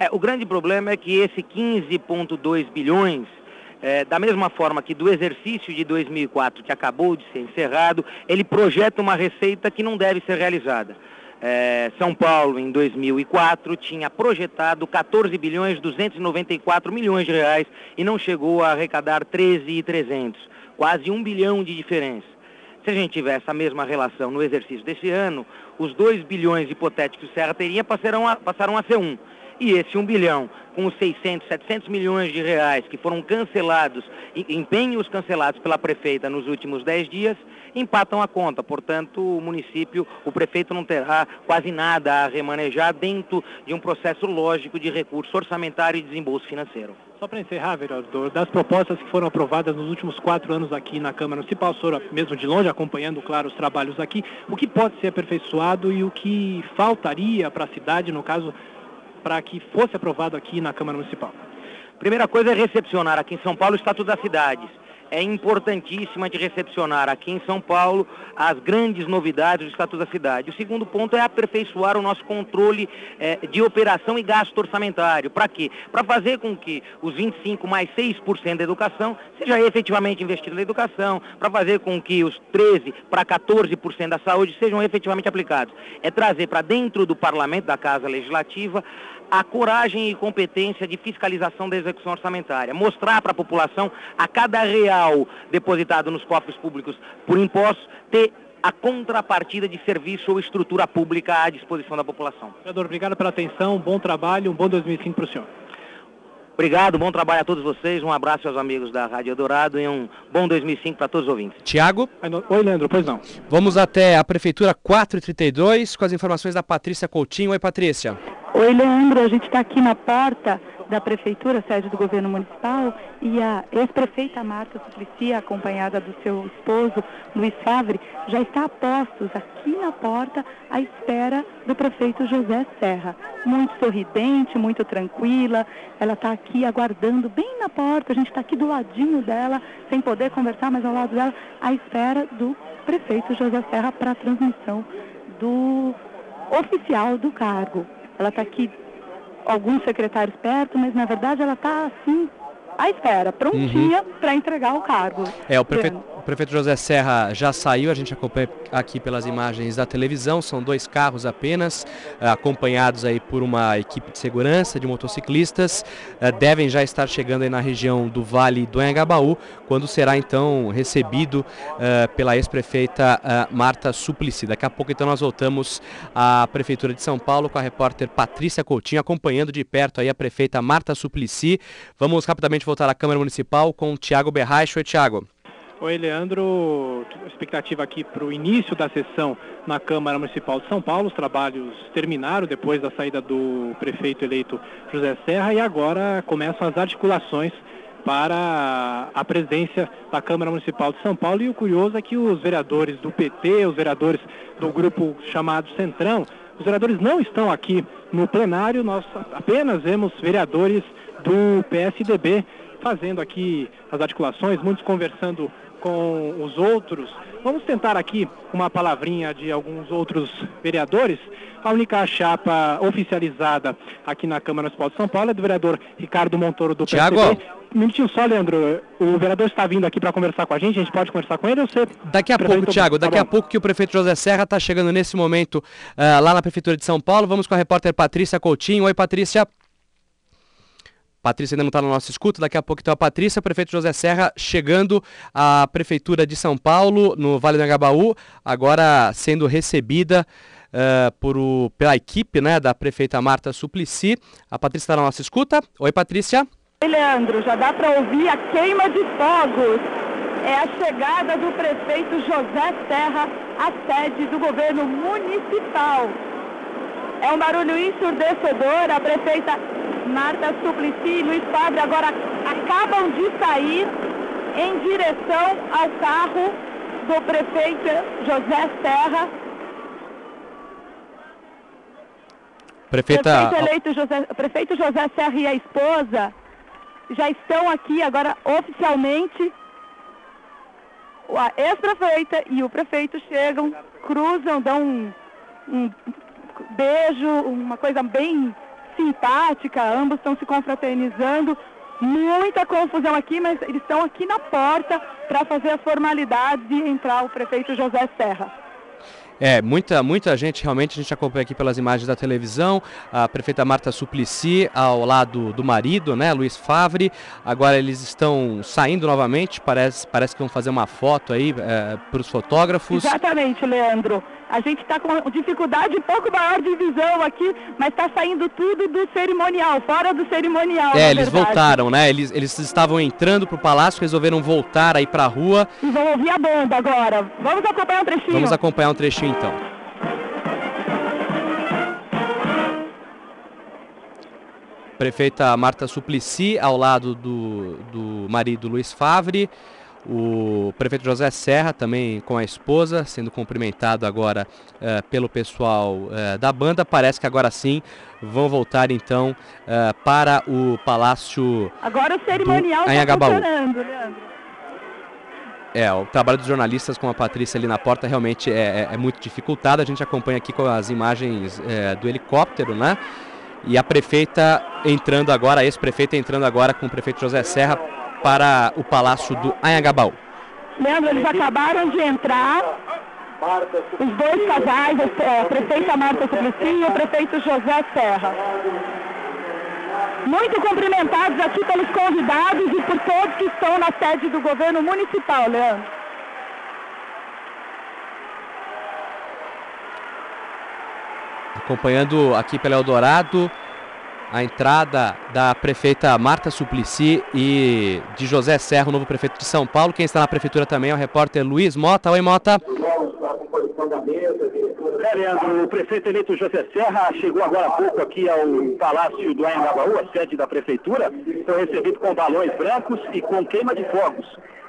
é o grande problema é que esse 15,2 bilhões, é, da mesma forma que do exercício de 2004, que acabou de ser encerrado, ele projeta uma receita que não deve ser realizada. É, São Paulo, em 2004, tinha projetado 14 bilhões 294 milhões de reais e não chegou a arrecadar 13,300, quase um bilhão de diferença. Se a gente tiver essa mesma relação no exercício desse ano, os 2 bilhões hipotéticos que o Serra teria passaram a, passaram a ser 1. Um. E esse 1 bilhão, com os 600, 700 milhões de reais que foram cancelados, empenhos cancelados pela prefeita nos últimos 10 dias, empatam a conta. Portanto, o município, o prefeito não terá quase nada a remanejar dentro de um processo lógico de recurso orçamentário e desembolso financeiro. Só para encerrar, vereador, das propostas que foram aprovadas nos últimos quatro anos aqui na Câmara Municipal, o senhor mesmo de longe acompanhando, claro, os trabalhos aqui, o que pode ser aperfeiçoado e o que faltaria para a cidade, no caso, para que fosse aprovado aqui na Câmara Municipal? Primeira coisa é recepcionar aqui em São Paulo o Estatuto das Cidades é importantíssima de recepcionar aqui em São Paulo as grandes novidades do Estatuto da Cidade. O segundo ponto é aperfeiçoar o nosso controle é, de operação e gasto orçamentário. Para quê? Para fazer com que os 25 mais 6% da educação seja efetivamente investido na educação, para fazer com que os 13 para 14% da saúde sejam efetivamente aplicados. É trazer para dentro do parlamento, da Casa Legislativa, a coragem e competência de fiscalização da execução orçamentária, mostrar para a população a cada real depositado nos cofres públicos por impostos ter a contrapartida de serviço ou estrutura pública à disposição da população. Vereador, obrigado pela atenção, bom trabalho, um bom 2005 para o senhor. Obrigado, bom trabalho a todos vocês, um abraço aos amigos da Rádio Dourado e um bom 2005 para todos os ouvintes. Tiago? Oi, Leandro, pois não. Vamos até a Prefeitura 432 com as informações da Patrícia Coutinho. Oi, Patrícia. Oi, Leandro, a gente está aqui na porta da Prefeitura, sede do Governo Municipal, e a ex-prefeita Marta Suplicy, acompanhada do seu esposo, Luiz Favre, já está a postos aqui na porta à espera do prefeito José Serra. Muito sorridente, muito tranquila, ela está aqui aguardando bem na porta, a gente está aqui do ladinho dela, sem poder conversar, mas ao lado dela, à espera do prefeito José Serra para a transmissão do oficial do cargo. Ela está aqui, alguns secretários perto, mas na verdade ela está assim, à espera, prontinha uhum. para entregar o cargo. É, o prefeito, o prefeito José Serra já saiu, a gente acompanha aqui pelas imagens da televisão, são dois carros apenas, eh, acompanhados aí por uma equipe de segurança de motociclistas, eh, devem já estar chegando aí na região do Vale do Anhangabaú, quando será então recebido uh, pela ex-prefeita Marta Suplicy. Daqui a pouco então nós voltamos à Prefeitura de São Paulo com a repórter Patrícia Coutinho, acompanhando de perto aí a prefeita Marta Suplicy. Vamos rapidamente voltar à Câmara Municipal com o Tiago Berracho. Oi, Tiago. Oi, Leandro. Expectativa aqui para o início da sessão na Câmara Municipal de São Paulo. Os trabalhos terminaram depois da saída do prefeito eleito José Serra e agora começam as articulações para a presidência da Câmara Municipal de São Paulo. E o curioso é que os vereadores do PT, os vereadores do grupo chamado Centrão, os vereadores não estão aqui no plenário, nós apenas vemos vereadores do PSDB fazendo aqui as articulações, muitos conversando com os outros. Vamos tentar aqui uma palavrinha de alguns outros vereadores. A única chapa oficializada aqui na Câmara Municipal de São Paulo é do vereador Ricardo Montoro do Thiago. PSDB. Um minutinho só, Leandro. O vereador está vindo aqui para conversar com a gente. A gente pode conversar com ele ou você... Daqui a pouco, Tiago. Daqui tá a pouco que o prefeito José Serra está chegando nesse momento uh, lá na Prefeitura de São Paulo. Vamos com a repórter Patrícia Coutinho. Oi, Patrícia. Patrícia ainda não está na nossa escuta, daqui a pouco então a Patrícia, prefeito José Serra, chegando à Prefeitura de São Paulo, no Vale do Agabaú, agora sendo recebida uh, por o, pela equipe né, da prefeita Marta Suplicy. A Patrícia está na nossa escuta. Oi, Patrícia. Oi, Leandro, já dá para ouvir a queima de fogos. É a chegada do prefeito José Serra à sede do governo municipal. É um barulho ensurdecedor. A prefeita Marta Suplicy e Luiz Fabre agora acabam de sair em direção ao carro do prefeito José Serra. Prefeita... Prefeito eleito José, prefeito José Serra e a esposa já estão aqui agora oficialmente. A ex-prefeita e o prefeito chegam, cruzam, dão um, um beijo, uma coisa bem simpática, ambos estão se confraternizando. Muita confusão aqui, mas eles estão aqui na porta para fazer as formalidades e entrar o prefeito José Serra. É, muita, muita gente, realmente, a gente acompanha aqui pelas imagens da televisão, a prefeita Marta Suplicy ao lado do marido, né, Luiz Favre, agora eles estão saindo novamente, parece, parece que vão fazer uma foto aí é, para os fotógrafos. Exatamente, Leandro. A gente está com dificuldade um pouco maior de visão aqui, mas está saindo tudo do cerimonial, fora do cerimonial. É, eles verdade. voltaram, né? Eles, eles estavam entrando para o palácio, resolveram voltar aí para a rua. E vão ouvir a banda agora. Vamos acompanhar um trechinho. Vamos acompanhar um trechinho então. Prefeita Marta Suplicy, ao lado do, do marido Luiz Favre. O prefeito José Serra, também com a esposa, sendo cumprimentado agora uh, pelo pessoal uh, da banda. Parece que agora sim vão voltar então uh, para o Palácio. Agora o cerimonial está funcionando, Leandro. É, o trabalho dos jornalistas com a Patrícia ali na porta realmente é, é, é muito dificultado. A gente acompanha aqui com as imagens é, do helicóptero, né? E a prefeita entrando agora, a ex-prefeita entrando agora com o prefeito José Serra para o Palácio do Anhangabaú. Leandro, eles acabaram de entrar, os dois casais, a prefeita Marta Suplicy e o prefeito José Serra. Muito cumprimentados aqui pelos convidados e por todos que estão na sede do governo municipal, Leandro. Acompanhando aqui pelo Eldorado, a entrada da prefeita Marta Suplicy e de José Serra, o novo prefeito de São Paulo. Quem está na prefeitura também é o repórter Luiz Mota. Oi, Mota. É, o prefeito eleito José Serra chegou agora há pouco aqui ao Palácio do Anhangabaú, a sede da prefeitura. Foi recebido com balões brancos e com queima de fogos.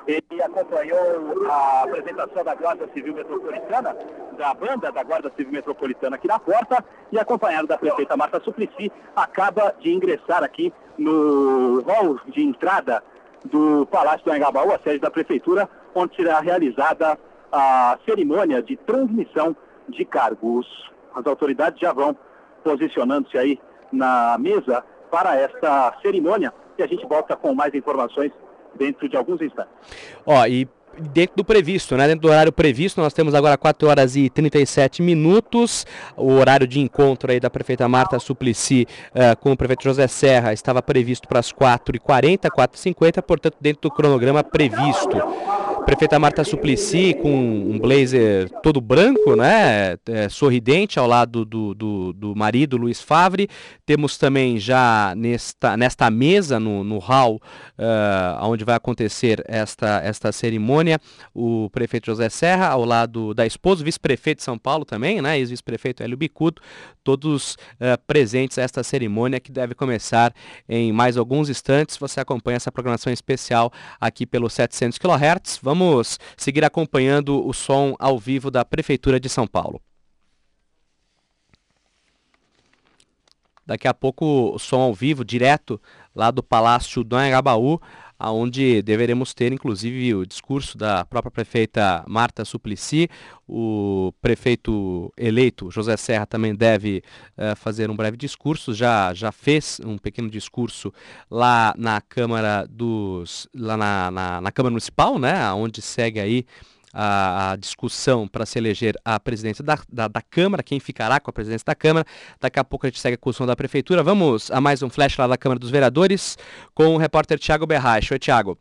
Ele acompanhou a apresentação da Guarda Civil Metropolitana, da banda da Guarda Civil Metropolitana aqui na porta, e acompanhado da prefeita Marta Suplicy, acaba de ingressar aqui no hall de entrada do Palácio do Anhangabaú, a sede da prefeitura, onde será realizada a cerimônia de transmissão de cargos. As autoridades já vão posicionando-se aí na mesa para esta cerimônia e a gente volta com mais informações dentro de alguns instantes. Ó, e dentro do previsto, né? Dentro do horário previsto, nós temos agora 4 horas e 37 minutos. O horário de encontro aí da prefeita Marta Suplicy uh, com o prefeito José Serra estava previsto para as 4h40, 4h50, portanto, dentro do cronograma previsto. Prefeita Marta Suplicy com um blazer todo branco, né? É, sorridente ao lado do, do, do, marido Luiz Favre. Temos também já nesta, nesta mesa no, no hall uh, onde vai acontecer esta, esta cerimônia o prefeito José Serra ao lado da esposa, vice-prefeito de São Paulo também, né? Ex-vice-prefeito Hélio Bicudo, todos uh, presentes a esta cerimônia que deve começar em mais alguns instantes. Você acompanha essa programação especial aqui pelo 700 kHz. Vamos seguir acompanhando o som ao vivo da Prefeitura de São Paulo. Daqui a pouco o som ao vivo, direto lá do Palácio do Anhangabaú, onde deveremos ter inclusive o discurso da própria prefeita Marta Suplicy. O prefeito eleito, José Serra, também deve uh, fazer um breve discurso, já, já fez um pequeno discurso lá na Câmara dos. lá na, na, na Câmara Municipal, né? Onde segue aí a, a discussão para se eleger a presidência da, da, da, Câmara, quem ficará com a presidência da Câmara. Daqui a pouco a gente segue a discussão da Prefeitura. Vamos a mais um flash lá da Câmara dos Vereadores com o repórter Tiago Berracho. Oi, Tiago.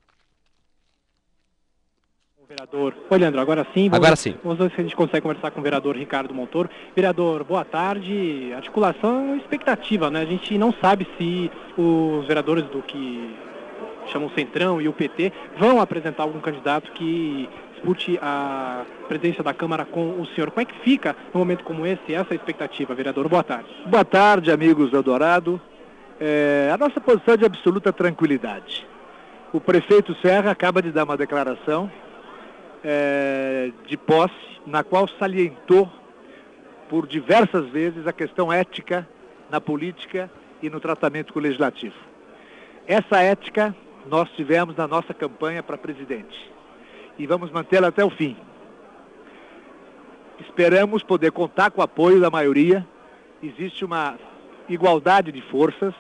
Vereador. Oi, Leandro, agora sim. Vamos, agora sim. Vamos ver se a gente consegue conversar com o vereador Ricardo Montoro. Vereador, boa tarde. Articulação expectativa, né? A gente não sabe se os vereadores do que chamam Centrão e o PT vão apresentar algum candidato que dispute a presidência da Câmara com o senhor. Como é que fica num momento como esse, essa expectativa, vereador? Boa tarde. Boa tarde, amigos do Eldorado. É, a nossa posição é de absoluta tranquilidade. O prefeito Serra acaba de dar uma declaração é, de posse, na qual salientou por diversas vezes a questão ética na política e no tratamento com o legislativo. Essa ética nós tivemos na nossa campanha para presidente e vamos mantê-la até o fim. Esperamos poder contar com o apoio da maioria. Existe uma igualdade de forças.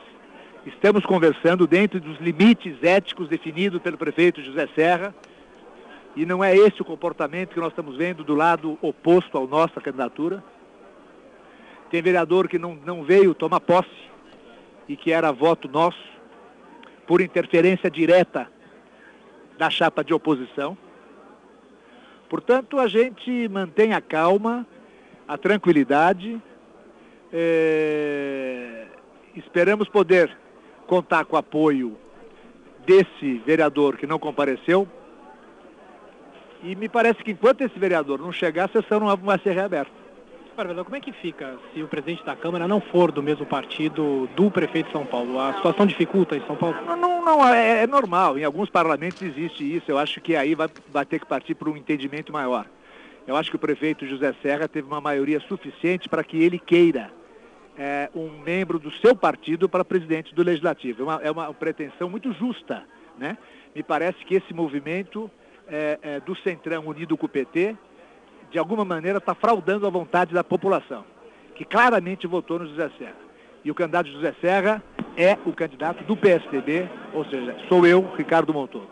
Estamos conversando dentro dos limites éticos definidos pelo prefeito José Serra. E não é esse o comportamento que nós estamos vendo do lado oposto à nossa candidatura. Tem vereador que não, não veio tomar posse e que era voto nosso por interferência direta da chapa de oposição. Portanto, a gente mantém a calma, a tranquilidade. É... Esperamos poder contar com o apoio desse vereador que não compareceu. E me parece que enquanto esse vereador não chegar, a sessão não vai ser reaberta. Parvelo, como é que fica se o presidente da Câmara não for do mesmo partido do prefeito de São Paulo? A situação dificulta em São Paulo? Não, não, não é, é, normal. Em alguns parlamentos existe isso. Eu acho que aí vai, vai ter que partir para um entendimento maior. Eu acho que o prefeito José Serra teve uma maioria suficiente para que ele queira é, um membro do seu partido para presidente do Legislativo. É uma, é uma pretensão muito justa. Né? Me parece que esse movimento é, é do Centrão unido com o PT de alguma maneira, está fraudando a vontade da população, que claramente votou no José Serra. E o candidato José Serra é o candidato do PSDB, ou seja, sou eu, Ricardo Montoro.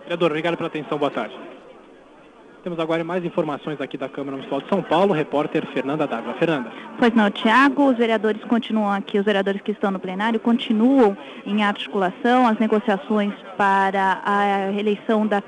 Vereador, obrigado pela atenção, boa tarde. Temos agora mais informações aqui da Câmara Municipal de São Paulo, repórter Fernanda Dávila. Fernanda. Pois não, Tiago, os vereadores continuam aqui, os vereadores que estão no plenário continuam em articulação, as negociações para a eleição da,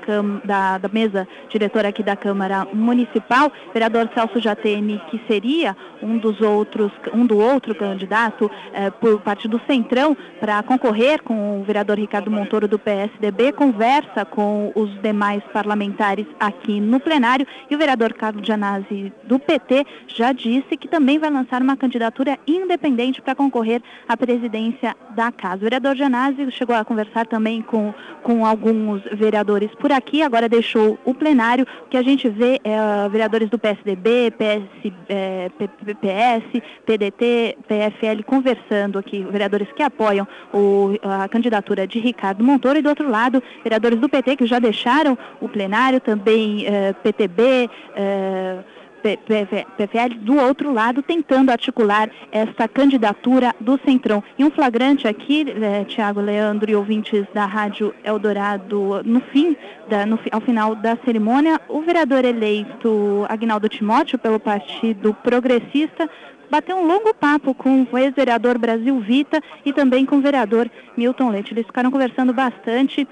da, da mesa diretora aqui da Câmara Municipal. Vereador Celso Jatene, que seria um dos outros, um do outro candidato eh, por parte do Centrão para concorrer com o vereador Ricardo Montoro do PSDB, conversa com os demais parlamentares aqui no plenário e o vereador Carlos Gianazzi do PT já disse que também vai lançar uma candidatura independente para concorrer à presidência da casa. O vereador Gianazzi chegou a conversar também com, com alguns vereadores por aqui, agora deixou o plenário. O que a gente vê é vereadores do PSDB, PS, é, PS, PDT, PFL conversando aqui, vereadores que apoiam o, a candidatura de Ricardo Montoro e do outro lado, vereadores do PT que já deixaram o plenário, também uh, PTB, eh, PFL do outro lado, tentando articular esta candidatura do Centrão. E um flagrante aqui, eh, Tiago Leandro e ouvintes da Rádio Eldorado, no fim, da, no, ao final da cerimônia, o vereador eleito Agnaldo Timóteo, pelo Partido Progressista, bateu um longo papo com o ex-vereador Brasil Vita e também com o vereador Milton Leite. Eles ficaram conversando bastante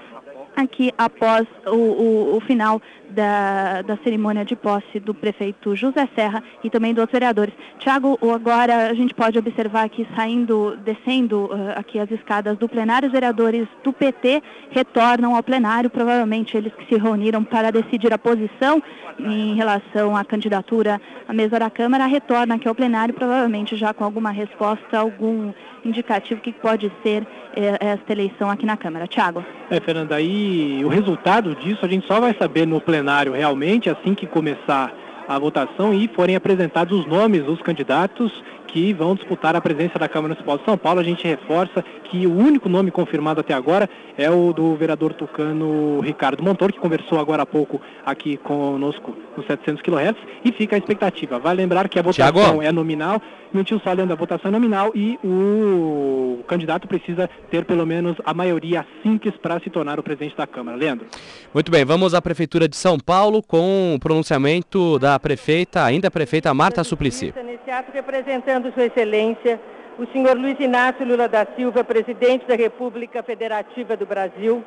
aqui após o, o, o final da, da, cerimônia de posse do prefeito José Serra e também dos vereadores. Tiago, agora a gente pode observar aqui saindo, descendo uh, aqui as escadas do plenário, os vereadores do PT retornam ao plenário, provavelmente eles que se reuniram para decidir a posição em relação à candidatura à mesa da Câmara, retornam aqui ao plenário, provavelmente já com alguma resposta, algum indicativo que pode ser eh, esta eleição aqui na Câmara. Tiago. É, Fernanda, aí o resultado disso a gente só vai saber no plenário realmente assim que começar a votação e forem apresentados os nomes dos candidatos que vão disputar a presença da Câmara Municipal de São Paulo. A gente reforça que o único nome confirmado até agora é o do vereador tucano Ricardo Montoro, que conversou agora há pouco aqui conosco nos 700 kHz, e fica a expectativa. Vai lembrar que a votação Thiago. é nominal, mentiu só lendo a votação é nominal e o candidato precisa ter pelo menos a maioria simples para se tornar o presidente da Câmara. Leandro. Muito bem, vamos à Prefeitura de São Paulo com o pronunciamento da prefeita, ainda prefeita Marta Suplicy. Nesse ato representando Sua Excelência, o senhor Luiz Inácio Lula da Silva, presidente da República Federativa do Brasil,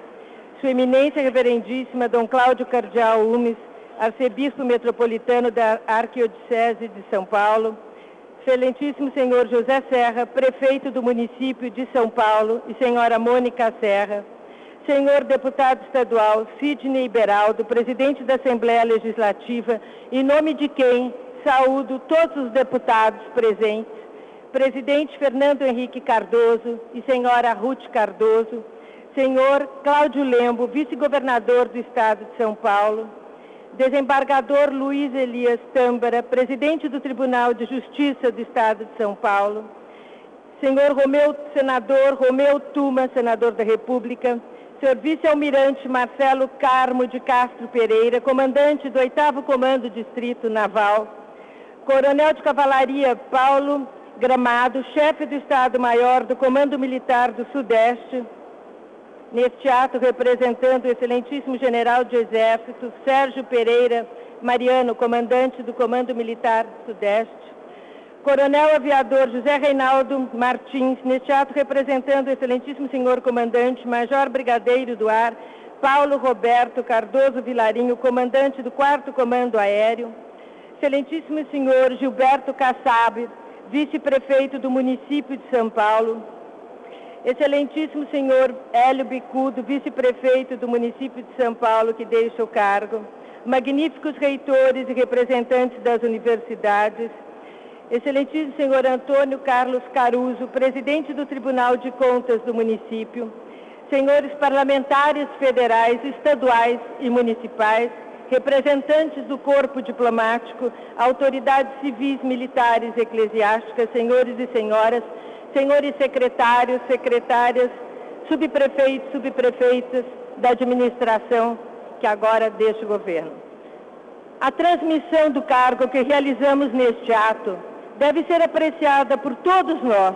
Sua Eminência Reverendíssima Dom Cláudio Cardeal Umes, arcebispo metropolitano da Arquidiocese de São Paulo, Excelentíssimo senhor José Serra, prefeito do município de São Paulo, e senhora Mônica Serra, senhor deputado estadual Sidney Beraldo, presidente da Assembleia Legislativa, em nome de quem saúdo todos os deputados presentes, presidente Fernando Henrique Cardoso e senhora Ruth Cardoso, senhor Cláudio Lembo, vice-governador do Estado de São Paulo, desembargador Luiz Elias Tâmbara, presidente do Tribunal de Justiça do Estado de São Paulo, senhor Romeu, senador Romeu Tuma, senador da República, senhor vice-almirante Marcelo Carmo de Castro Pereira, comandante do 8 Comando Distrito Naval, coronel de cavalaria Paulo Gramado, chefe do Estado-Maior do Comando Militar do Sudeste, neste ato representando o excelentíssimo general de Exército, Sérgio Pereira Mariano, comandante do Comando Militar Sudeste, Coronel Aviador José Reinaldo Martins, neste ato representando o excelentíssimo senhor comandante, Major Brigadeiro do Ar, Paulo Roberto Cardoso Vilarinho, comandante do 4 Comando Aéreo, excelentíssimo senhor Gilberto Kassab, vice-prefeito do município de São Paulo, Excelentíssimo senhor Hélio Bicudo, vice-prefeito do município de São Paulo, que deixa o cargo, magníficos reitores e representantes das universidades, Excelentíssimo senhor Antônio Carlos Caruso, presidente do Tribunal de Contas do município, senhores parlamentares federais, estaduais e municipais, representantes do corpo diplomático, autoridades civis, militares, eclesiásticas, senhores e senhoras, senhores secretários, secretárias, subprefeitos, subprefeitas da administração que agora deste governo. A transmissão do cargo que realizamos neste ato deve ser apreciada por todos nós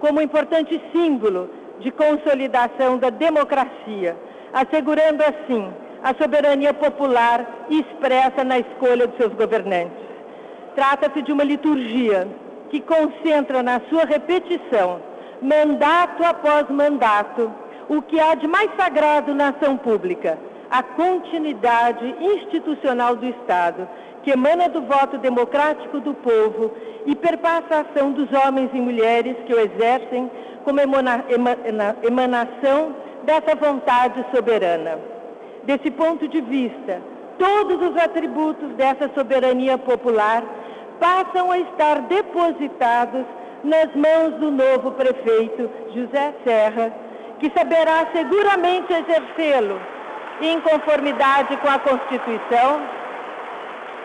como um importante símbolo de consolidação da democracia, assegurando assim a soberania popular expressa na escolha de seus governantes. Trata-se de uma liturgia que concentra na sua repetição, mandato após mandato, o que há de mais sagrado na ação pública, a continuidade institucional do Estado, que emana do voto democrático do povo e perpassa a ação dos homens e mulheres que o exercem como emanação dessa vontade soberana. Desse ponto de vista, todos os atributos dessa soberania popular passam a estar depositados nas mãos do novo prefeito José Serra, que saberá seguramente exercê-lo em conformidade com a Constituição,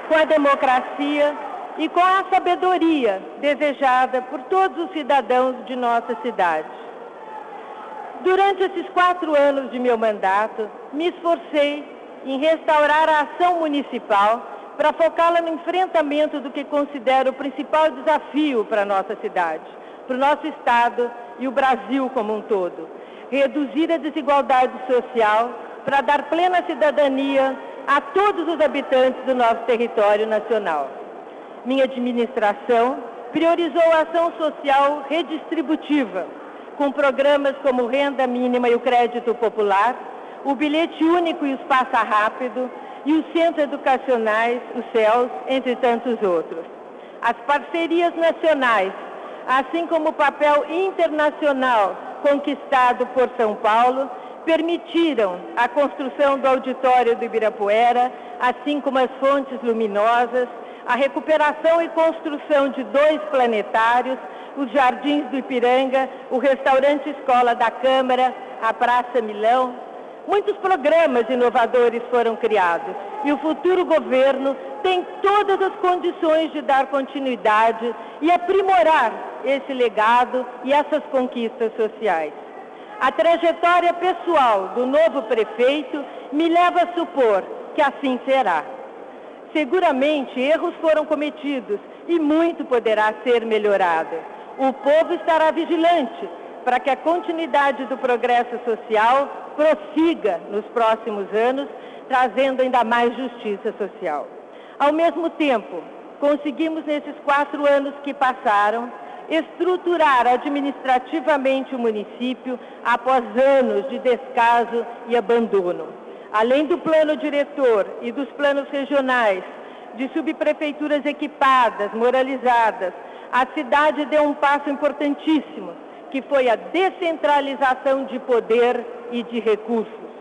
com a democracia e com a sabedoria desejada por todos os cidadãos de nossa cidade. Durante esses quatro anos de meu mandato, me esforcei em restaurar a ação municipal para focá-la no enfrentamento do que considero o principal desafio para a nossa cidade, para o nosso Estado e o Brasil como um todo. Reduzir a desigualdade social para dar plena cidadania a todos os habitantes do nosso território nacional. Minha administração priorizou a ação social redistributiva, com programas como Renda Mínima e o Crédito Popular, o Bilhete Único e o Passa Rápido, e os centros educacionais, os CELS, entre tantos outros. As parcerias nacionais, assim como o papel internacional conquistado por São Paulo, permitiram a construção do auditório do Ibirapuera, assim como as fontes luminosas, a recuperação e construção de dois planetários, os jardins do Ipiranga, o restaurante Escola da Câmara, a Praça Milão, Muitos programas inovadores foram criados e o futuro governo tem todas as condições de dar continuidade e aprimorar esse legado e essas conquistas sociais. A trajetória pessoal do novo prefeito me leva a supor que assim será. Seguramente erros foram cometidos e muito poderá ser melhorado. O povo estará vigilante para que a continuidade do progresso social prossiga nos próximos anos, trazendo ainda mais justiça social. Ao mesmo tempo, conseguimos nesses quatro anos que passaram estruturar administrativamente o município após anos de descaso e abandono. Além do plano diretor e dos planos regionais, de subprefeituras equipadas, moralizadas, a cidade deu um passo importantíssimo que foi a descentralização de poder e de recursos.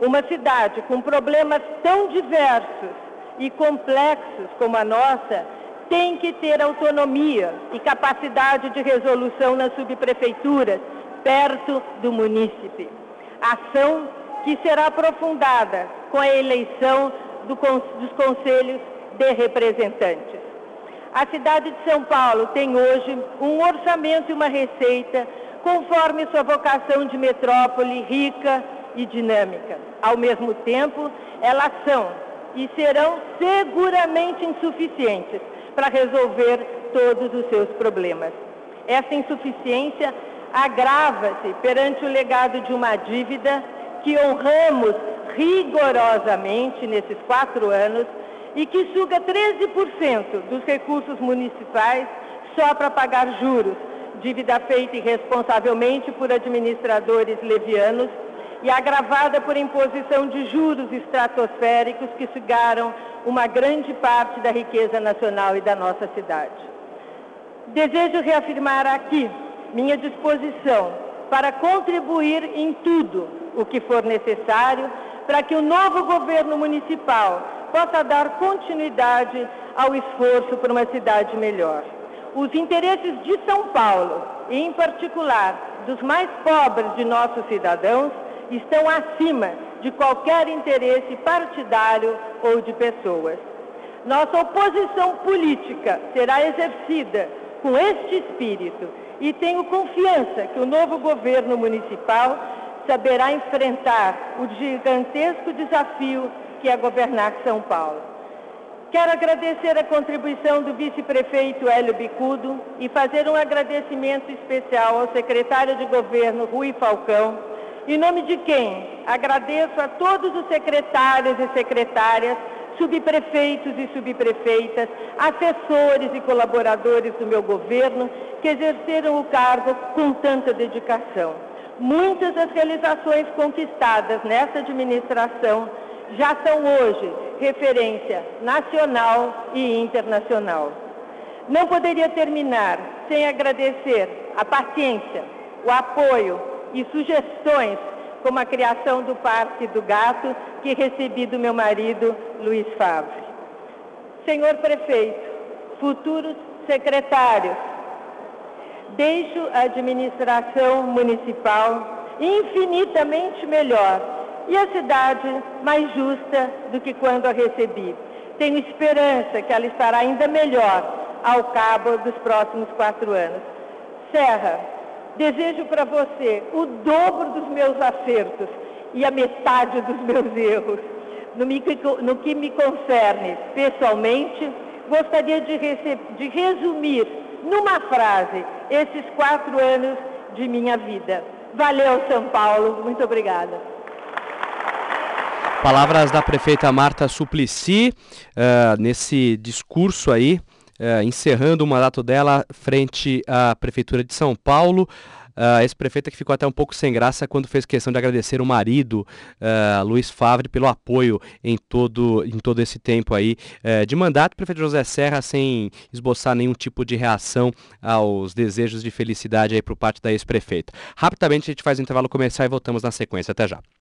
Uma cidade com problemas tão diversos e complexos como a nossa tem que ter autonomia e capacidade de resolução nas subprefeituras, perto do munícipe. Ação que será aprofundada com a eleição do, dos conselhos de representantes. A cidade de São Paulo tem hoje um orçamento e uma receita conforme sua vocação de metrópole rica e dinâmica. Ao mesmo tempo, elas são e serão seguramente insuficientes para resolver todos os seus problemas. Essa insuficiência agrava-se perante o legado de uma dívida que honramos rigorosamente nesses quatro anos e que suga 13% dos recursos municipais só para pagar juros, dívida feita irresponsavelmente por administradores levianos e agravada por imposição de juros estratosféricos que sugaram uma grande parte da riqueza nacional e da nossa cidade. Desejo reafirmar aqui minha disposição para contribuir em tudo o que for necessário para que o novo governo municipal possa dar continuidade ao esforço por uma cidade melhor. Os interesses de São Paulo, e em particular dos mais pobres de nossos cidadãos, estão acima de qualquer interesse partidário ou de pessoas. Nossa oposição política será exercida com este espírito e tenho confiança que o novo governo municipal saberá enfrentar o gigantesco desafio que é governar São Paulo. Quero agradecer a contribuição do vice-prefeito Hélio Bicudo e fazer um agradecimento especial ao secretário de governo Rui Falcão, em nome de quem agradeço a todos os secretários e secretárias, subprefeitos e subprefeitas, assessores e colaboradores do meu governo que exerceram o cargo com tanta dedicação. Muitas das realizações conquistadas nessa administração já são hoje referência nacional e internacional. Não poderia terminar sem agradecer a paciência, o apoio e sugestões, como a criação do Parque do Gato, que recebi do meu marido, Luiz Favre. Senhor Prefeito, futuros secretários, deixo a administração municipal infinitamente melhor e a cidade mais justa do que quando a recebi. Tenho esperança que ela estará ainda melhor ao cabo dos próximos quatro anos. Serra, desejo para você o dobro dos meus acertos e a metade dos meus erros. No, no que me concerne pessoalmente, gostaria de, de resumir numa frase esses quatro anos de minha vida. Valeu, São Paulo. Muito obrigada. Palavras da prefeita Marta Suplicy uh, nesse discurso aí, uh, encerrando o mandato dela frente à Prefeitura de São Paulo. Uh, esse prefeito que ficou até um pouco sem graça quando fez questão de agradecer o marido, uh, Luiz Favre, pelo apoio em todo, em todo esse tempo aí uh, de mandato. Prefeito José Serra sem esboçar nenhum tipo de reação aos desejos de felicidade aí por parte da ex-prefeita. Rapidamente a gente faz um intervalo comercial e voltamos na sequência. Até já.